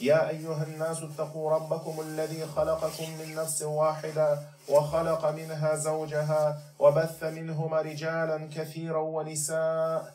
يا أيها الناس اتقوا ربكم الذي خلقكم من نفس واحدة وخلق منها زوجها وبث منهما رجالا كثيرا ونساء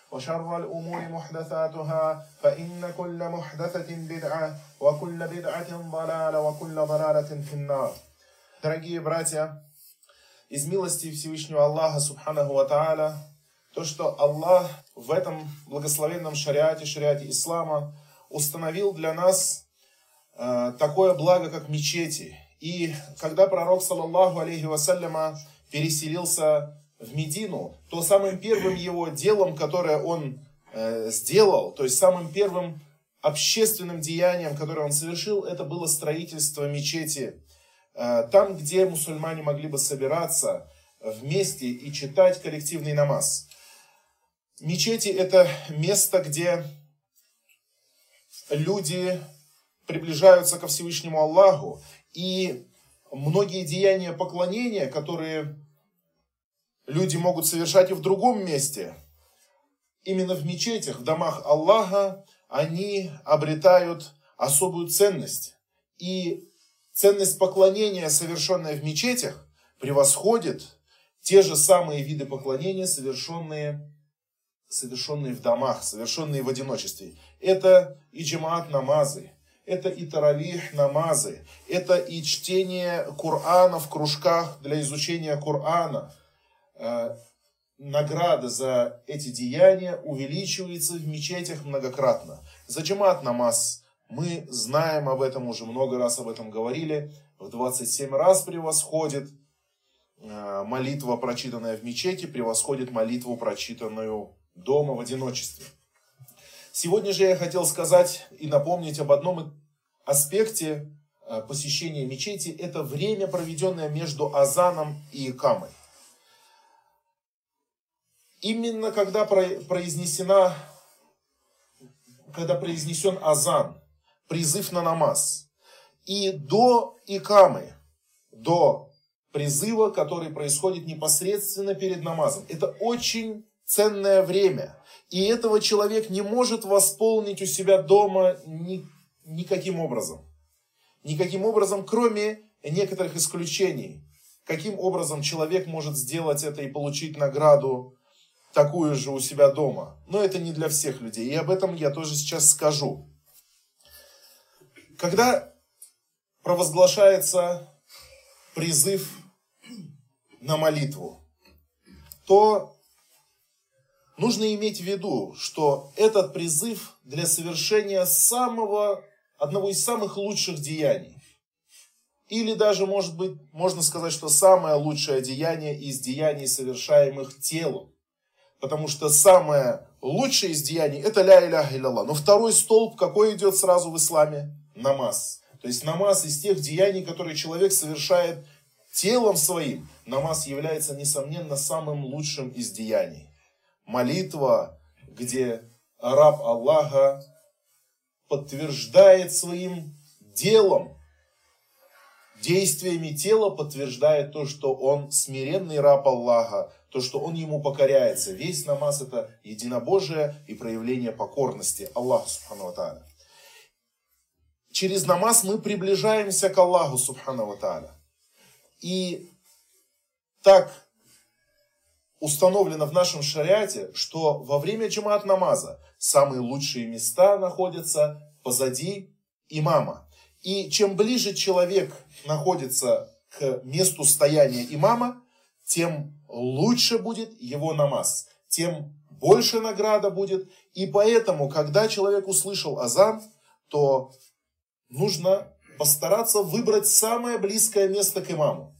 وشر الأمور محدثاتها فإن كل محدثة بدعة وكل بدعة ضلالة وكل ضلالة في النار Дорогие братья, из милости Всевышнего Аллаха Субханаху Ва Тааля, то, что Аллах в этом благословенном шариате, шариате Ислама, установил для нас э, такое благо, как мечети. И когда пророк, саллаллаху алейхи вассаляма, переселился в Медину, то самым первым его делом, которое он э, сделал, то есть самым первым общественным деянием, которое он совершил, это было строительство мечети Э, там, где мусульмане могли бы собираться вместе и читать коллективный намаз. Мечети – это место, где люди приближаются ко Всевышнему Аллаху, и многие деяния поклонения, которые люди могут совершать и в другом месте, именно в мечетях, в домах Аллаха, они обретают особую ценность. И Ценность поклонения, совершенная в мечетях, превосходит те же самые виды поклонения, совершенные, совершенные в домах, совершенные в одиночестве. Это и джамаат намазы, это и таравих намазы, это и чтение Корана в кружках для изучения Корана. Э, награда за эти деяния увеличивается в мечетях многократно. За джамаат намаз – мы знаем об этом, уже много раз об этом говорили. В 27 раз превосходит э, молитва, прочитанная в мечети, превосходит молитву, прочитанную дома в одиночестве. Сегодня же я хотел сказать и напомнить об одном аспекте э, посещения мечети. Это время, проведенное между азаном и икамой. Именно когда произнесена, когда произнесен азан, призыв на намаз. И до икамы, до призыва, который происходит непосредственно перед намазом. Это очень ценное время. И этого человек не может восполнить у себя дома ни, никаким образом. Никаким образом, кроме некоторых исключений. Каким образом человек может сделать это и получить награду такую же у себя дома. Но это не для всех людей. И об этом я тоже сейчас скажу. Когда провозглашается призыв на молитву, то нужно иметь в виду, что этот призыв для совершения самого, одного из самых лучших деяний. Или даже, может быть, можно сказать, что самое лучшее деяние из деяний, совершаемых телом. Потому что самое лучшее из деяний – это ля иляха илlallah. Но второй столб какой идет сразу в исламе? намаз. То есть намаз из тех деяний, которые человек совершает телом своим. Намаз является, несомненно, самым лучшим из деяний. Молитва, где раб Аллаха подтверждает своим делом, действиями тела подтверждает то, что он смиренный раб Аллаха, то, что он ему покоряется. Весь намаз это единобожие и проявление покорности Аллаху Субхану Тааля через намаз мы приближаемся к Аллаху, Субхану Тааля. И так установлено в нашем шариате, что во время джамаат намаза самые лучшие места находятся позади имама. И чем ближе человек находится к месту стояния имама, тем лучше будет его намаз, тем больше награда будет. И поэтому, когда человек услышал азан, то нужно постараться выбрать самое близкое место к имаму.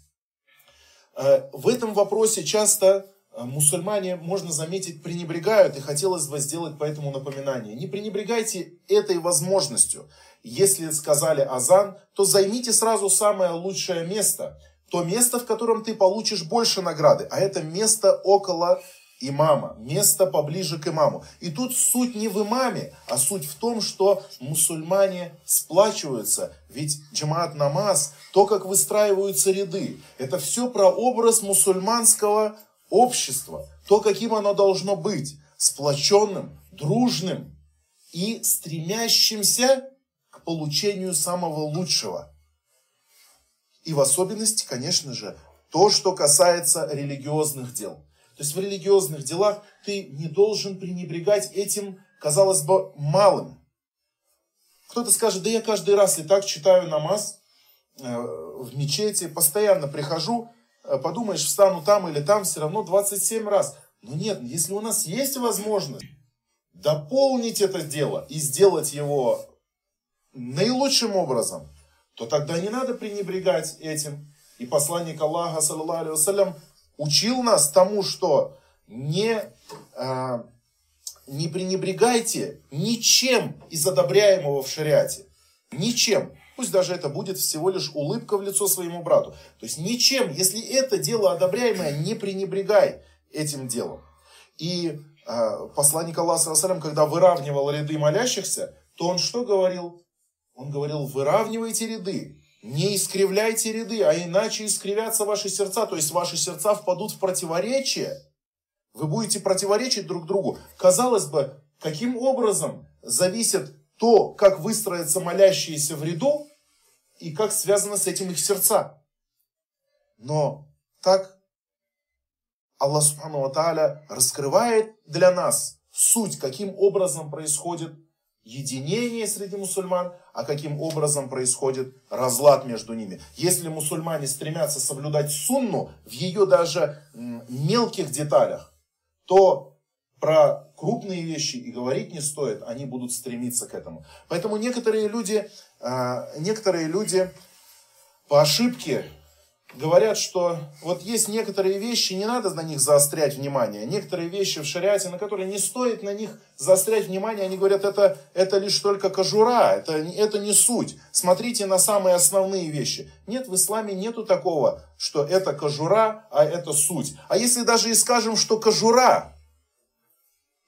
Э, в этом вопросе часто э, мусульмане, можно заметить, пренебрегают, и хотелось бы сделать поэтому напоминание. Не пренебрегайте этой возможностью. Если сказали азан, то займите сразу самое лучшее место. То место, в котором ты получишь больше награды. А это место около имама, место поближе к имаму. И тут суть не в имаме, а суть в том, что мусульмане сплачиваются. Ведь джамаат намаз, то, как выстраиваются ряды, это все про образ мусульманского общества. То, каким оно должно быть. Сплоченным, дружным и стремящимся к получению самого лучшего. И в особенности, конечно же, то, что касается религиозных дел. То есть в религиозных делах ты не должен пренебрегать этим, казалось бы, малым. Кто-то скажет, да я каждый раз и так читаю намаз э, в мечети, постоянно прихожу, э, подумаешь, встану там или там, все равно 27 раз. Но нет, если у нас есть возможность дополнить это дело и сделать его наилучшим образом, то тогда не надо пренебрегать этим. И посланник Аллаха, саллаху алейhi учил нас тому, что не, а, не пренебрегайте ничем из одобряемого в шариате. Ничем. Пусть даже это будет всего лишь улыбка в лицо своему брату. То есть ничем, если это дело одобряемое, не пренебрегай этим делом. И э, посланник Аллаха, когда выравнивал ряды молящихся, то он что говорил? Он говорил, выравнивайте ряды, не искривляйте ряды, а иначе искривятся ваши сердца, то есть ваши сердца впадут в противоречие. Вы будете противоречить друг другу. Казалось бы, каким образом зависит то, как выстроятся молящиеся в ряду, и как связано с этим их сердца. Но так Аллах Субхану Тааля раскрывает для нас суть, каким образом происходит единение среди мусульман, а каким образом происходит разлад между ними. Если мусульмане стремятся соблюдать сунну в ее даже мелких деталях, то про крупные вещи и говорить не стоит, они будут стремиться к этому. Поэтому некоторые люди, а, некоторые люди по ошибке говорят, что вот есть некоторые вещи, не надо на них заострять внимание. Некоторые вещи в шариате, на которые не стоит на них заострять внимание, они говорят, это, это лишь только кожура, это, это не суть. Смотрите на самые основные вещи. Нет, в исламе нету такого, что это кожура, а это суть. А если даже и скажем, что кожура,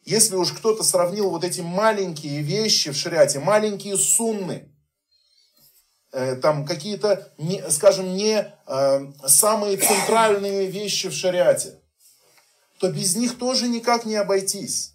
если уж кто-то сравнил вот эти маленькие вещи в шариате, маленькие сунны, там какие-то, скажем, не э, самые центральные вещи в шариате, то без них тоже никак не обойтись.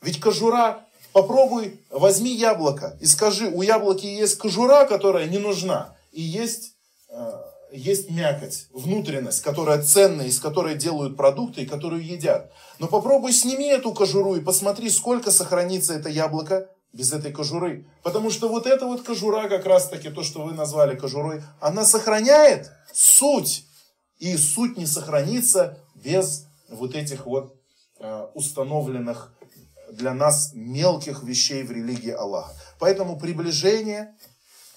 Ведь кожура, попробуй, возьми яблоко и скажи, у яблоки есть кожура, которая не нужна, и есть, э, есть мякоть, внутренность, которая ценная, из которой делают продукты и которую едят. Но попробуй сними эту кожуру и посмотри, сколько сохранится это яблоко без этой кожуры. Потому что вот эта вот кожура, как раз таки то, что вы назвали кожурой, она сохраняет суть. И суть не сохранится без вот этих вот э, установленных для нас мелких вещей в религии Аллаха. Поэтому приближение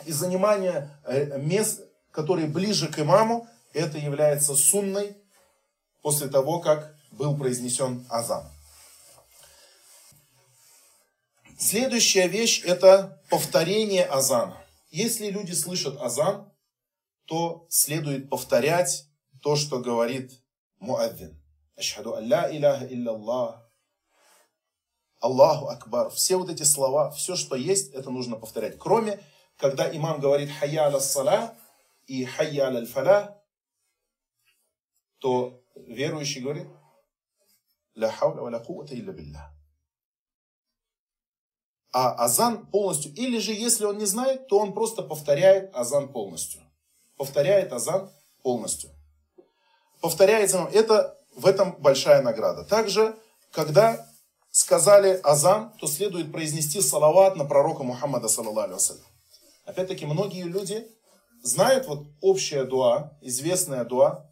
и занимание э, мест, которые ближе к имаму, это является сунной после того, как был произнесен азан. Следующая вещь – это повторение азана. Если люди слышат азан, то следует повторять то, что говорит муаддин. Ашхаду алла иляха илляллах. Аллаху Акбар. Все вот эти слова, все, что есть, это нужно повторять. Кроме, когда имам говорит хайя аля сала и хайя аля фаля, то верующий говорит ля хауля ва ля кувата илля билля а азан полностью. Или же, если он не знает, то он просто повторяет азан полностью. Повторяет азан полностью. Повторяется, это в этом большая награда. Также, когда сказали азан, то следует произнести салават на пророка Мухаммада, саллаллаху Опять-таки, многие люди знают вот общая дуа, известная дуа,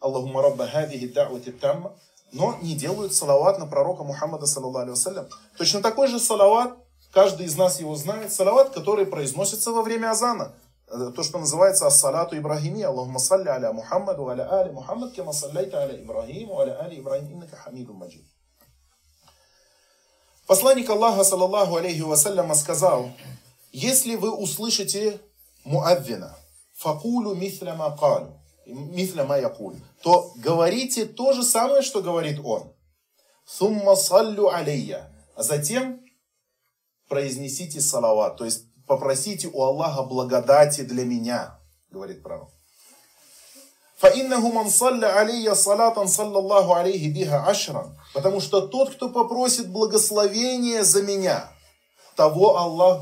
Аллахума рабба хадихи да'вати тамма, но не делают салават на пророка Мухаммада, саллаллаху алейhi Точно такой же салават, каждый из нас его знает, салават, который произносится во время азана. Э, то, что называется ассалату Ибрахими, Аллахума салли аля Мухаммаду, аля али Мухаммад, кема саллайта аля Ибрахиму, аля али Ибрахим, иннака хамиду маджид. Посланник Аллаха, саллаллаху алейхи вассаляма, сказал, если вы услышите муаддина, факулу мисля ма калу, мисля ма якуль, то говорите то же самое, что говорит он. Сумма саллю алейя. А затем произнесите салават, то есть попросите у Аллаха благодати для меня, говорит пророк. فَإِنَّهُ مَنْ صَلَّ عَلَيَّ صَلَاةً صَلَّى اللَّهُ عَلَيْهِ بِهَا عَشْرًا Потому что тот, кто попросит благословения за меня, того Аллах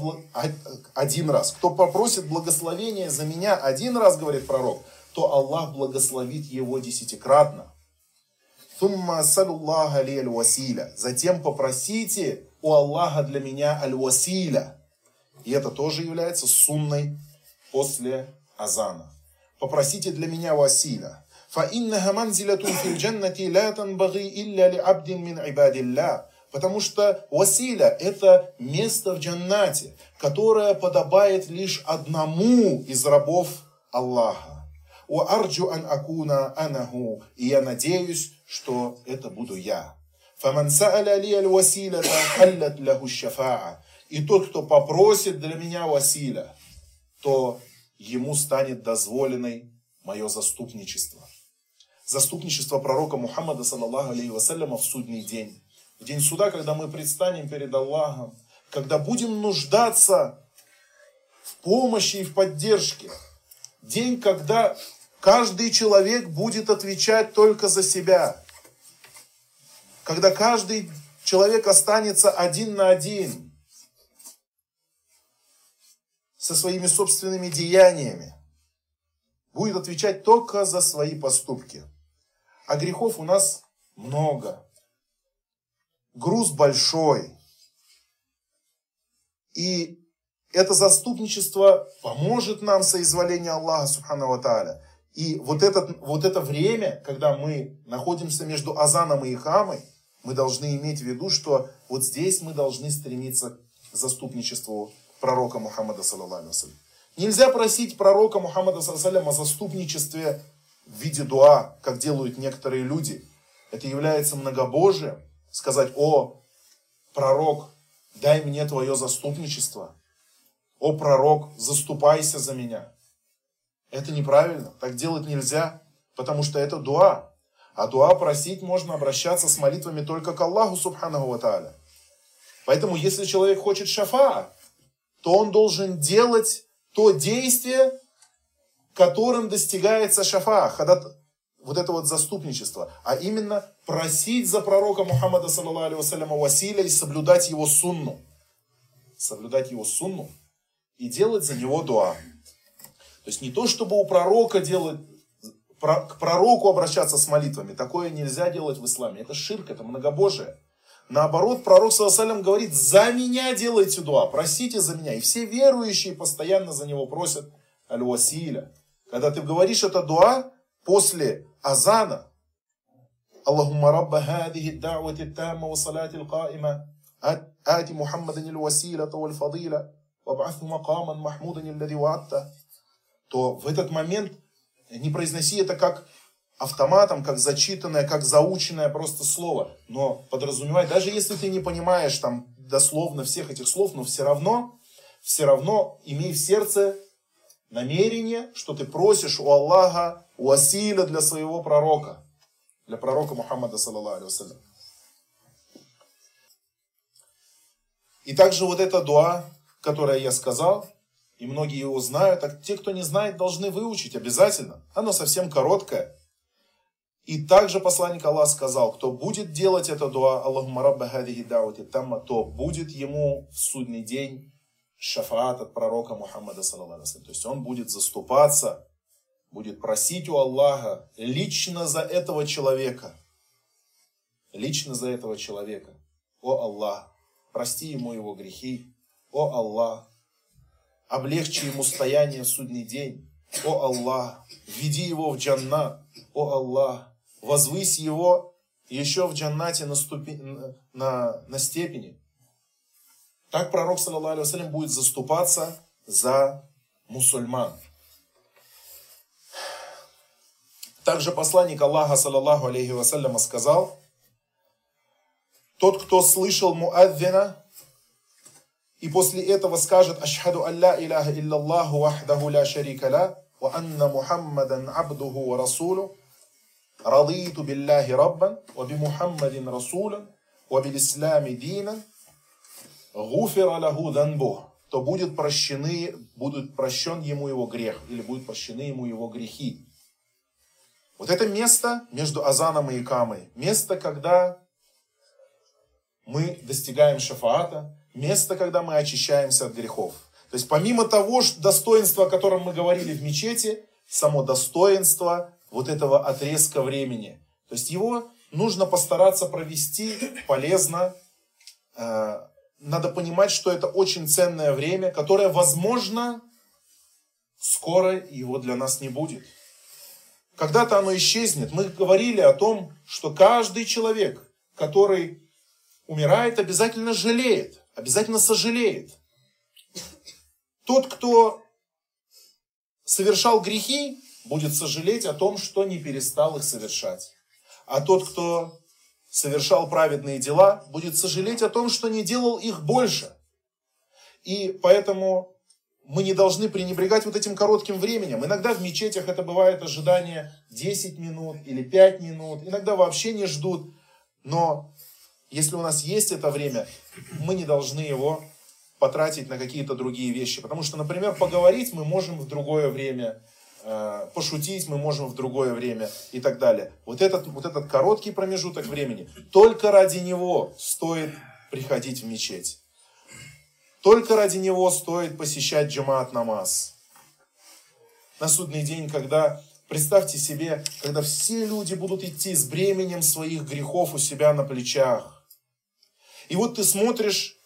один раз. Кто попросит благословения за меня один раз, говорит пророк, то Аллах благословит его десятикратно. Затем попросите у Аллаха для меня аль-василя. И это тоже является сунной после азана. Попросите для меня василя. فإنها منزلة في الجنة لا تنبغي إلا لعبد من عباد الله. Потому что василя – это место в джаннате, которое подобает лишь одному из рабов Аллаха. У арджу ан акуна анаху. И я надеюсь, что это буду я. Фаман са'аля ли аль василя халлат лаху шафаа. И тот, кто попросит для меня василя, то ему станет дозволенной мое заступничество. Заступничество пророка Мухаммада, саллаллаху алейхи вассаляма, в судный день в день суда, когда мы предстанем перед Аллахом, когда будем нуждаться в помощи и в поддержке. День, когда каждый человек будет отвечать только за себя. Когда каждый человек останется один на один со своими собственными деяниями. Будет отвечать только за свои поступки. А грехов у нас много груз большой. И это заступничество поможет нам соизволение Аллаха Субхану Тааля. И вот, этот, вот это время, когда мы находимся между Азаном и Ихамой, мы должны иметь в виду, что вот здесь мы должны стремиться к заступничеству пророка Мухаммада, саллаллаху Нельзя просить пророка Мухаммада, саллаллаху о заступничестве в виде дуа, как делают некоторые люди. Это является многобожием сказать, о, пророк, дай мне твое заступничество. О, пророк, заступайся за меня. Это неправильно, так делать нельзя, потому что это дуа. А дуа просить можно обращаться с молитвами только к Аллаху, субханаху ва Поэтому, если человек хочет шафа, то он должен делать то действие, которым достигается шафа, вот это вот заступничество, а именно просить за пророка Мухаммада, саллаллаху алейhi василя и соблюдать его сунну. Соблюдать его сунну и делать за него дуа. То есть не то, чтобы у пророка делать, к пророку обращаться с молитвами. Такое нельзя делать в исламе. Это ширк, это многобожие. Наоборот, пророк Саласалям говорит, за меня делайте дуа, просите за меня. И все верующие постоянно за него просят аль-василя. Когда ты говоришь это дуа после азана, Аллахумма рабба хадихи дауати тамма ва салати аль-каима, ати Мухаммадан аль-Василя, валь-фадила, ваб'атху макаман махмудан аль-лади то в этот момент не произноси это как автоматом, как зачитанное, как заученное просто слово, но подразумевай, даже если ты не понимаешь там дословно всех этих слов, но все равно, все равно имей в сердце намерение, что ты просишь у Аллаха уасиля для своего пророка, для пророка Мухаммада, саллаллаху алейhi И также вот эта дуа, которая я сказал, и многие его знают, а те, кто не знает, должны выучить обязательно. Оно совсем короткое. И также посланник Аллах сказал, кто будет делать это дуа, Аллахума рабба хадихи даути тамма, то будет ему в судный день шафаат от пророка Мухаммада, То есть он будет заступаться будет просить у Аллаха лично за этого человека. Лично за этого человека. О Аллах, прости ему его грехи. О Аллах, облегчи ему стояние в судный день. О Аллах, введи его в джаннат. О Аллах, возвысь его еще в джаннате на, ступи... на, на степени. Так пророк, саллаху будет заступаться за мусульман. Также посланник Аллаха, саллаллаху алейхи вассаляма, сказал, тот, кто слышал муаддина, и после этого скажет «Ашхаду алла иляха иллаллаху вахдаху ля шарика ля, ва анна Мухаммадан абдуху ва расулу, радиту биллахи раббан, ва би Мухаммадин расулан, ва бил ислами динан, гуфира лаху данбух» то будет прощены, будет прощен ему его грех, или будут прощены ему его грехи. Вот это место между Азаном и Икамой, место, когда мы достигаем шафаата, место, когда мы очищаемся от грехов. То есть помимо того что достоинства, о котором мы говорили в мечети, само достоинство вот этого отрезка времени. То есть его нужно постараться провести полезно. Э, надо понимать, что это очень ценное время, которое, возможно, скоро его для нас не будет. Когда-то оно исчезнет. Мы говорили о том, что каждый человек, который умирает, обязательно жалеет, обязательно сожалеет. Тот, кто совершал грехи, будет сожалеть о том, что не перестал их совершать. А тот, кто совершал праведные дела, будет сожалеть о том, что не делал их больше. И поэтому мы не должны пренебрегать вот этим коротким временем. Иногда в мечетях это бывает ожидание 10 минут или 5 минут. Иногда вообще не ждут. Но если у нас есть это время, мы не должны его потратить на какие-то другие вещи. Потому что, например, поговорить мы можем в другое время, э, пошутить мы можем в другое время и так далее. Вот этот, вот этот короткий промежуток времени, только ради него стоит приходить в мечеть. Только ради него стоит посещать джамаат намаз. На судный день, когда, представьте себе, когда все люди будут идти с бременем своих грехов у себя на плечах. И вот ты смотришь,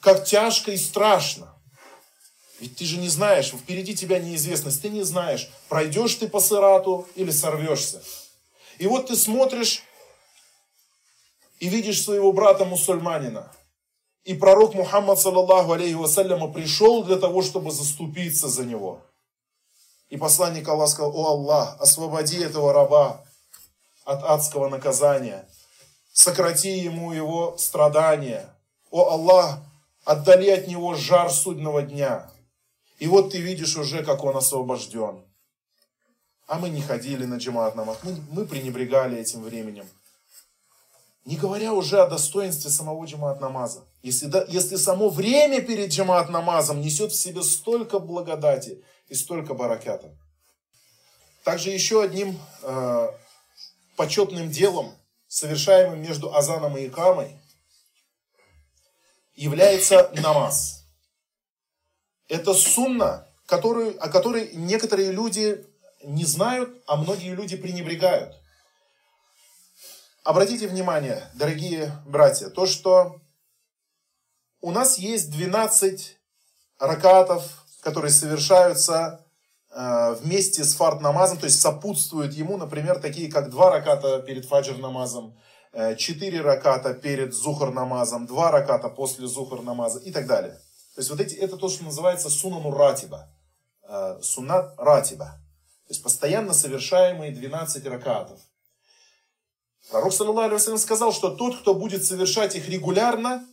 как тяжко и страшно. Ведь ты же не знаешь, впереди тебя неизвестность, ты не знаешь, пройдешь ты по сырату или сорвешься. И вот ты смотришь и видишь своего брата-мусульманина, и пророк Мухаммад, саллаллаху алейхи вассаляма, пришел для того, чтобы заступиться за него. И посланник Аллаха сказал, о Аллах, освободи этого раба от адского наказания. Сократи ему его страдания. О Аллах, отдали от него жар судного дня. И вот ты видишь уже, как он освобожден. А мы не ходили на джамаат намаз, мы, мы пренебрегали этим временем. Не говоря уже о достоинстве самого джамаат намаза. Если, да, если само время перед джамаат намазом несет в себе столько благодати и столько баракята. Также еще одним э, почетным делом, совершаемым между азаном и икамой, является намаз. Это сунна, которую, о которой некоторые люди не знают, а многие люди пренебрегают. Обратите внимание, дорогие братья, то, что у нас есть 12 ракатов, которые совершаются вместе с фарт намазом, то есть сопутствуют ему, например, такие как два раката перед фаджр намазом, э, четыре раката перед зухар намазом, два раката после зухар намаза и так далее. То есть вот эти, это то, что называется сунану ратиба, э, сунат ратиба. То есть постоянно совершаемые 12 ракатов. Пророк, саллиллаху сказал, что тот, кто будет совершать их регулярно,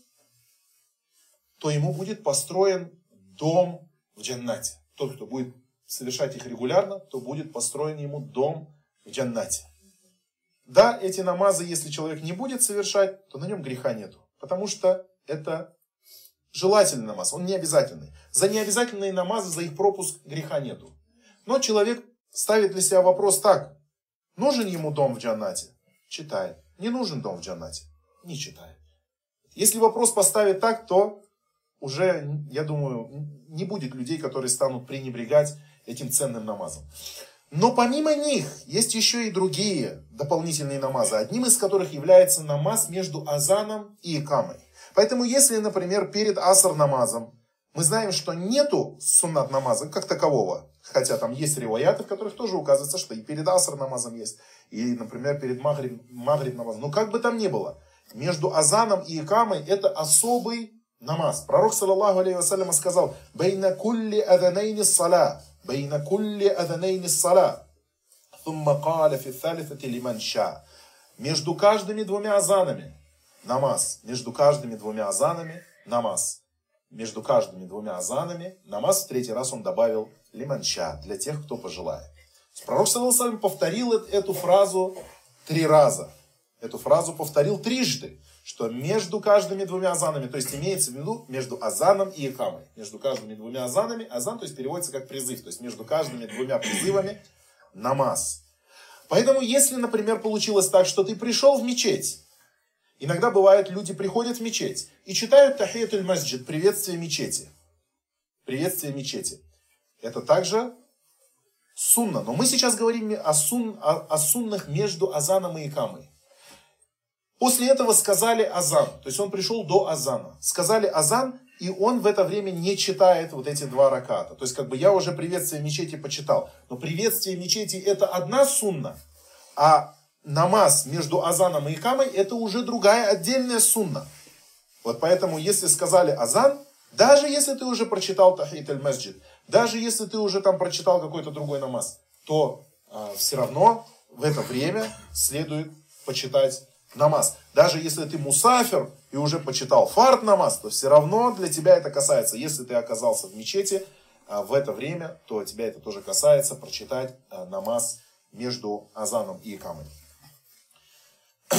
то ему будет построен дом в джаннате. Тот, кто будет совершать их регулярно, то будет построен ему дом в джаннате. Да, эти намазы, если человек не будет совершать, то на нем греха нету. Потому что это желательный намаз, он не обязательный. За необязательные намазы, за их пропуск греха нету. Но человек ставит для себя вопрос так. Нужен ему дом в джаннате? Читает. Не нужен дом в джаннате? Не читает. Если вопрос поставить так, то уже, я думаю, не будет людей, которые станут пренебрегать этим ценным намазом. Но помимо них есть еще и другие дополнительные намазы, одним из которых является намаз между азаном и икамой. Поэтому если, например, перед аср намазом мы знаем, что нету суннат намаза как такового. Хотя там есть ревояты, в которых тоже указывается, что и перед аср намазом есть, и, например, перед магриб, магриб намазом. Но как бы там ни было, между азаном и икамой это особый намаз. Пророк, саллаллаху алейхи вассалям, сказал, «Бейна кулли аданейни сала, бейна кулли аданейни сала, thumма каля фи thалифати лиман ша». Между каждыми двумя азанами намаз. Между каждыми двумя азанами намаз между каждыми двумя азанами намаз в третий раз он добавил лиманча для тех, кто пожелает. Пророк Саласалам повторил эту фразу три раза. Эту фразу повторил трижды, что между каждыми двумя азанами, то есть имеется в виду между азаном и икамой. Между каждыми двумя азанами, азан, то есть переводится как призыв, то есть между каждыми двумя призывами намаз. Поэтому, если, например, получилось так, что ты пришел в мечеть, Иногда бывает, люди приходят в мечеть и читают тахиятуль масджид, приветствие мечети. Приветствие мечети. Это также сунна. Но мы сейчас говорим о, сун, о, о суннах между азаном и икамой. После этого сказали азан. То есть он пришел до азана. Сказали азан, и он в это время не читает вот эти два раката. То есть как бы я уже приветствие мечети почитал. Но приветствие мечети это одна сунна, а намаз между азаном и икамой, это уже другая отдельная сунна. Вот поэтому, если сказали азан, даже если ты уже прочитал тахит аль масджид, даже если ты уже там прочитал какой-то другой намаз, то э, все равно в это время следует почитать намаз. Даже если ты мусафер и уже почитал фарт намаз, то все равно для тебя это касается. Если ты оказался в мечети э, в это время, то тебя это тоже касается прочитать э, намаз между азаном и икамой.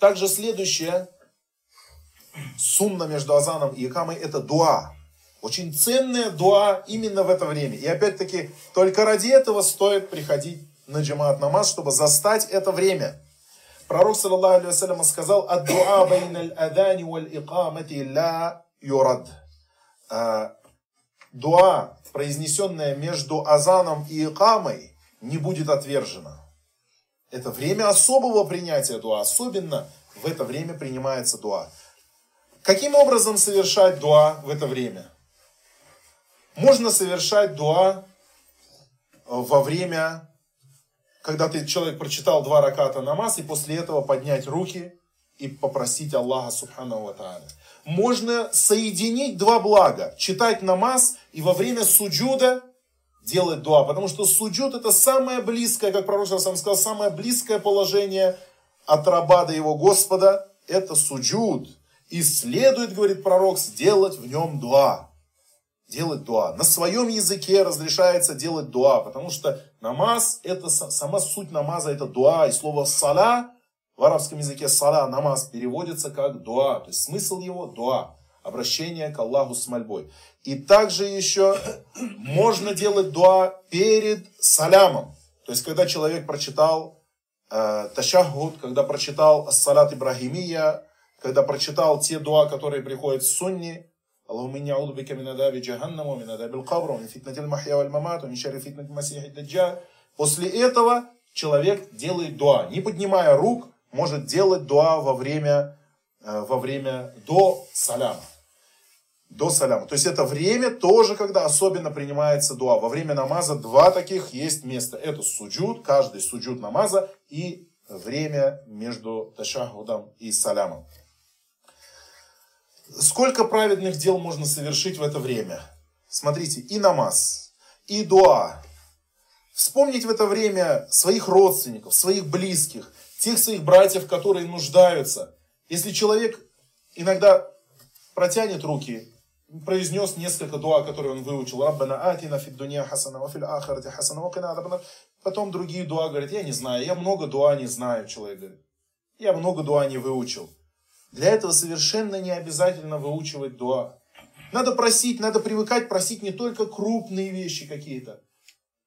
Также следующее, сунна между азаном и икамой, это дуа. Очень ценная дуа именно в это время. И опять-таки, только ради этого стоит приходить на джамаат намаз, чтобы застать это время. Пророк, саллаллаху алейhi сказал, ад дуа байн аль-адани валь икамати ла юрад». А, дуа, произнесенная между азаном и икамой, не будет отвержена. Это время особого принятия дуа. Особенно в это время принимается дуа. Каким образом совершать дуа в это время? Можно совершать дуа во время, когда ты, человек прочитал два раката намаз, и после этого поднять руки и попросить Аллаха Субхану Ва Можно соединить два блага. Читать намаз и во время суджуда делать дуа. Потому что суджуд это самое близкое, как пророк сам сказал, самое близкое положение от раба до его Господа. Это суджуд. И следует, говорит пророк, сделать в нем дуа. Делать дуа. На своем языке разрешается делать дуа. Потому что намаз, это сама суть намаза, это дуа. И слово сала в арабском языке сала, намаз переводится как дуа. То есть смысл его дуа обращение к Аллаху с мольбой. И также еще можно делать дуа перед салямом. То есть, когда человек прочитал э, ташахуд, когда прочитал салат Ибрахимия, когда прочитал те дуа, которые приходят в сунне, اللهم إني أعوذ بك من عذاب جهنم ومن عذاب القبر ومن فتنة المحيا والممات ومن شر فتنة المسيح الدجال. После этого человек делает дуа. Не поднимая рук, может делать дуа во время, э, во время до саляма до саляма. То есть это время тоже, когда особенно принимается дуа. Во время намаза два таких есть места. Это суджуд, каждый суджуд намаза и время между ташахудом и салямом. Сколько праведных дел можно совершить в это время? Смотрите, и намаз, и дуа. Вспомнить в это время своих родственников, своих близких, тех своих братьев, которые нуждаются. Если человек иногда протянет руки произнес несколько дуа, которые он выучил. Раббана атина фид дуня хасана, ва ахарати хасана, ва Потом другие дуа говорят, я не знаю, я много дуа не знаю, человек говорит. Я много дуа не выучил. Для этого совершенно не обязательно выучивать дуа. Надо просить, надо привыкать просить не только крупные вещи какие-то.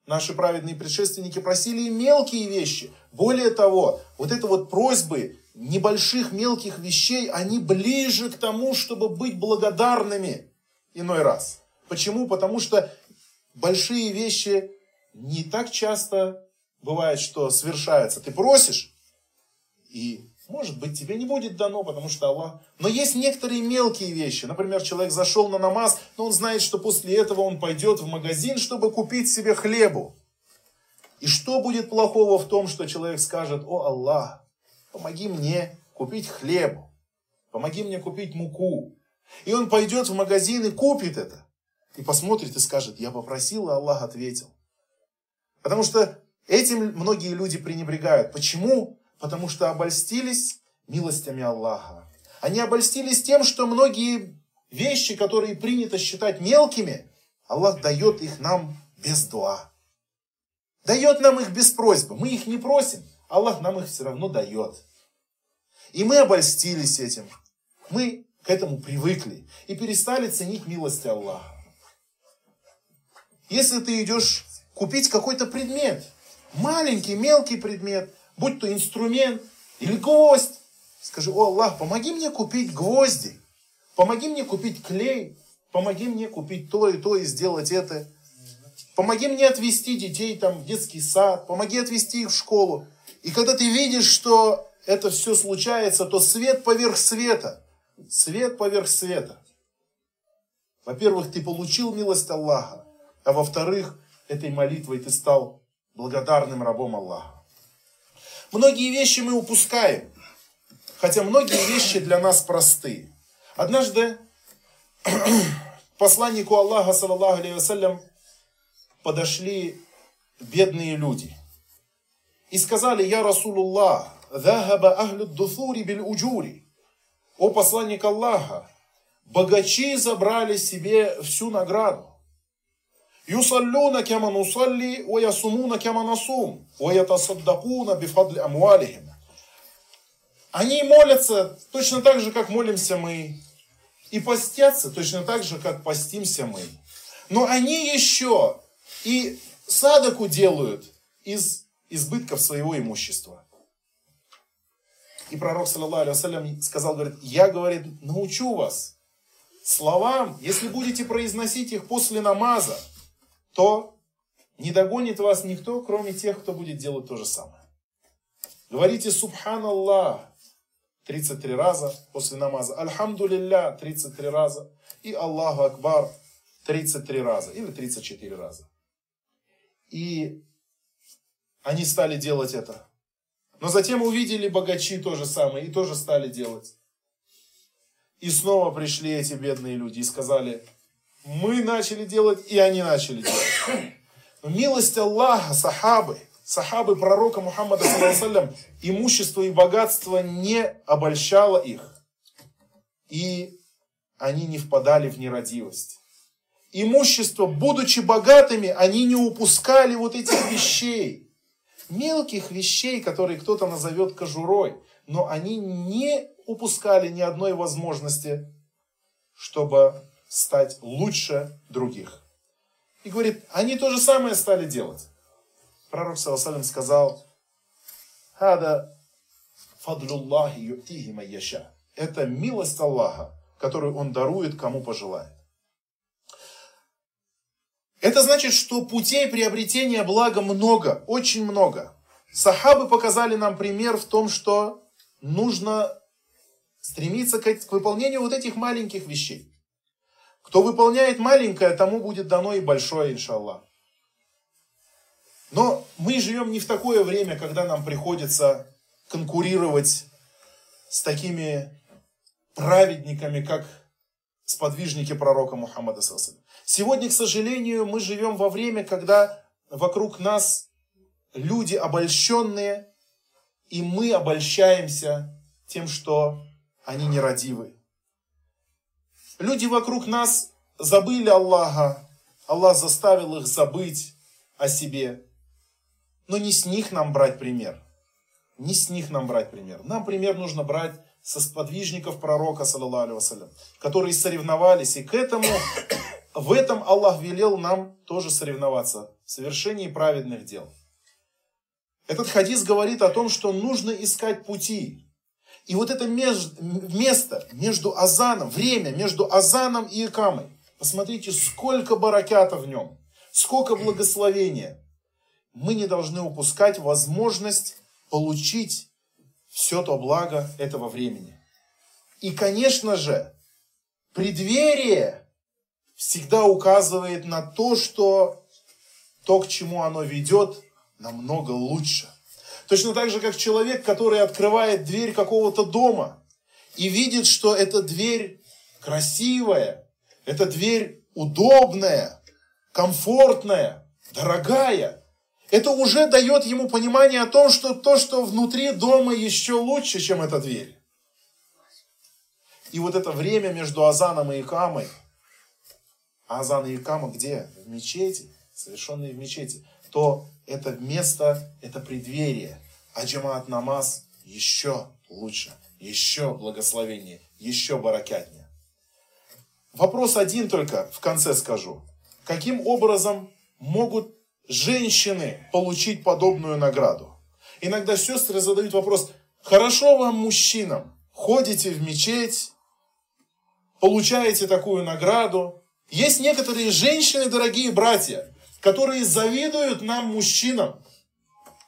Наши праведные предшественники просили и мелкие вещи. Более того, вот это вот просьбы небольших мелких вещей, они ближе к тому, чтобы быть благодарными иной раз. Почему? Потому что большие вещи не так часто бывает, что свершаются. Ты просишь, и Может быть, тебе не будет дано, потому что Аллах... Но есть некоторые мелкие вещи. Например, человек зашел на намаз, но он знает, что после этого он пойдет в магазин, чтобы купить себе хлебу. И что будет плохого в том, что человек скажет, о Аллах, помоги мне купить хлебу, помоги мне купить муку. И он пойдет в магазин и купит это. И посмотрит и скажет, я попросил, и Аллах ответил. Потому что этим многие люди пренебрегают. Почему? Потому что обольстились милостями Аллаха. Они обольстились тем, что многие вещи, которые принято считать мелкими, Аллах дает их нам без дуа. Дает нам их без просьбы. Мы их не просим, Аллах нам их все равно дает. И мы обольстились этим. Мы к этому привыкли и перестали ценить милости Аллаха. Если ты идешь купить какой-то предмет, маленький, мелкий предмет, будь то инструмент или гвоздь. Скажи, о Аллах, помоги мне купить гвозди, помоги мне купить клей, помоги мне купить то и то и сделать это. Помоги мне отвезти детей там, в детский сад, помоги отвезти их в школу. И когда ты видишь, что это все случается, то свет поверх света. Свет поверх света. Во-первых, ты получил милость Аллаха, а во-вторых, этой молитвой ты стал благодарным рабом Аллаха. Многие вещи мы упускаем, хотя многие вещи для нас просты. Однажды посланнику Аллаха, саллаллаху алейhi подошли бедные люди и сказали, «Я Расулуллах, ахлю дуфури биль уджури». О посланник Аллаха, богачи забрали себе всю награду. يصلون كما نصلي ويصومون كما نصوم ويتصدقون بفضل أموالهم Они молятся точно так же, как молимся мы. И постятся точно так же, как постимся мы. Но они еще и садаку делают из избытков своего имущества. И пророк, саллаллаху алейhi сказал, говорит, я, говорит, научу вас словам, если будете произносить их после намаза, то не догонит вас никто, кроме тех, кто будет делать то же самое. Говорите Субханаллах 33 раза после намаза, Альхамдулилля 33 раза и Аллаху Акбар 33 раза или 34 раза. И они стали делать это. Но затем увидели богачи то же самое и тоже стали делать. И снова пришли эти бедные люди и сказали, мы начали делать, и они начали делать. Но милость Аллаха, сахабы, сахабы пророка Мухаммада, саллаллаху имущество и богатство не обольщало их. И они не впадали в нерадивость. Имущество, будучи богатыми, они не упускали вот этих вещей. Мелких вещей, которые кто-то назовет кожурой. Но они не упускали ни одной возможности, чтобы стать лучше других. И говорит, они то же самое стали делать. Пророк Саласалим сказал, Хада фадлюллахи юктихи майяша. Это милость Аллаха, которую Он дарует, кому пожелает. Это значит, что путей приобретения блага много, очень много. Сахабы показали нам пример в том, что нужно стремиться к выполнению вот этих маленьких вещей. Кто выполняет маленькое, тому будет дано и большое, иншаллах. Но мы живем не в такое время, когда нам приходится конкурировать с такими праведниками, как сподвижники пророка Мухаммада. Сегодня, к сожалению, мы живем во время, когда вокруг нас люди обольщенные, и мы обольщаемся тем, что они нерадивы. Люди вокруг нас забыли Аллаха. Аллах заставил их забыть о себе. Но не с них нам брать пример. Не с них нам брать пример. Нам пример нужно брать со сподвижников пророка, вассалям, которые соревновались. И к этому, в этом Аллах велел нам тоже соревноваться в совершении праведных дел. Этот хадис говорит о том, что нужно искать пути, и вот это место между азаном, время между азаном и икамой. Посмотрите, сколько баракята в нем, сколько благословения. Мы не должны упускать возможность получить все то благо этого времени. И, конечно же, преддверие всегда указывает на то, что то, к чему оно ведет, намного лучше. Точно так же, как человек, который открывает дверь какого-то дома и видит, что эта дверь красивая, эта дверь удобная, комфортная, дорогая. Это уже дает ему понимание о том, что то, что внутри дома еще лучше, чем эта дверь. И вот это время между Азаном и Икамой, Азан и Икама где? В мечети, совершенные в мечети, то это место, это преддверие. А джамаат намаз еще лучше, еще благословение, еще баракятнее. Вопрос один только в конце скажу. Каким образом могут женщины получить подобную награду? Иногда сестры задают вопрос, хорошо вам, мужчинам, ходите в мечеть, получаете такую награду. Есть некоторые женщины, дорогие братья, которые завидуют нам, мужчинам.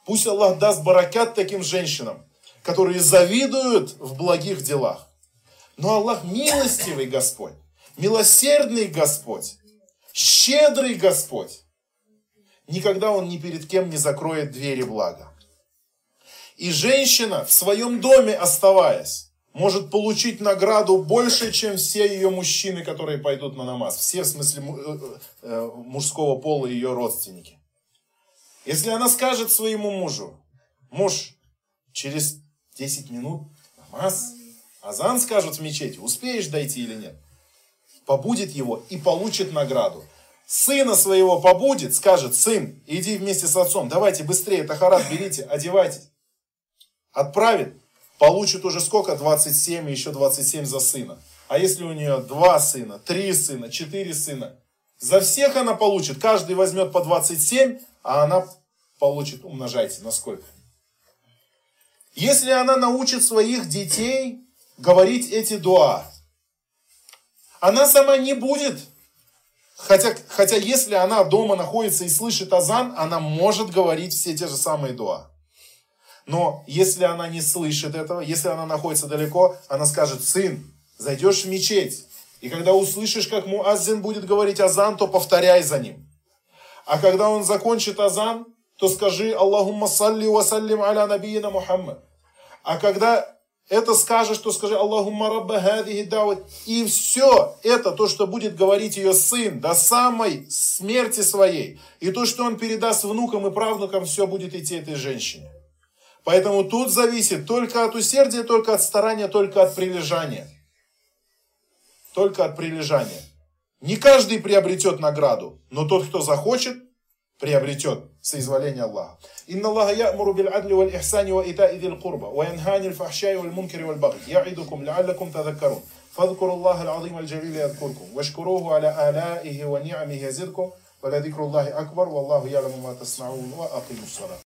Пусть Аллах даст баракят таким женщинам, которые завидуют в благих делах. Но Аллах милостивый Господь, милосердный Господь, щедрый Господь. Никогда Он ни перед кем не закроет двери блага. И женщина в своем доме оставаясь, может получить награду больше, чем все ее мужчины, которые пойдут на намаз. Все, в смысле, э, э, мужского пола ее родственники. Если она скажет своему мужу, муж, через 10 минут намаз, азан скажут в мечети, успеешь дойти или нет, побудет его и получит награду. Сына своего побудет, скажет, сын, иди вместе с отцом, давайте быстрее, Тахарат берите, одевайтесь. Отправит, получит уже сколько? 27 и еще 27 за сына. А если у нее два сына, три сына, четыре сына, за всех она получит. Каждый возьмет по 27, а она получит, умножайте, на сколько. Если она научит своих детей говорить эти дуа, она сама не будет, хотя, хотя если она дома находится и слышит азан, она может говорить все те же самые дуа. Но если она не слышит этого, если она находится далеко, она скажет, сын, зайдешь в мечеть, и когда услышишь, как муаззин будет говорить азан, то повторяй за ним. А когда он закончит азан, то скажи Аллахумма салли ва саллим аля набиина Мухаммад. А когда это скажешь, то скажи Аллахумма рабба хадихи дават. И все это, то, что будет говорить ее сын до самой смерти своей. И то, что он передаст внукам и правнукам, все будет идти этой женщине. Поэтому тут зависит только от усердия, только от старания, только от прилежания. Только от прилежания. Не каждый приобретет награду, но тот, кто захочет, приобретет соизволение Аллаха. Инна Аллаха я'муру бил адли валь ихсани ва ита'i дил курба, ва янхани фахшай валь мункари валь баги, я'идукум лa'аллакум тадаккарун. فاذكروا الله العظيم الجليل يذكركم واشكروه على آلائه ونعمه يزدكم ولذكر الله أكبر والله يعلم ما تصنعون وأقيموا الصلاة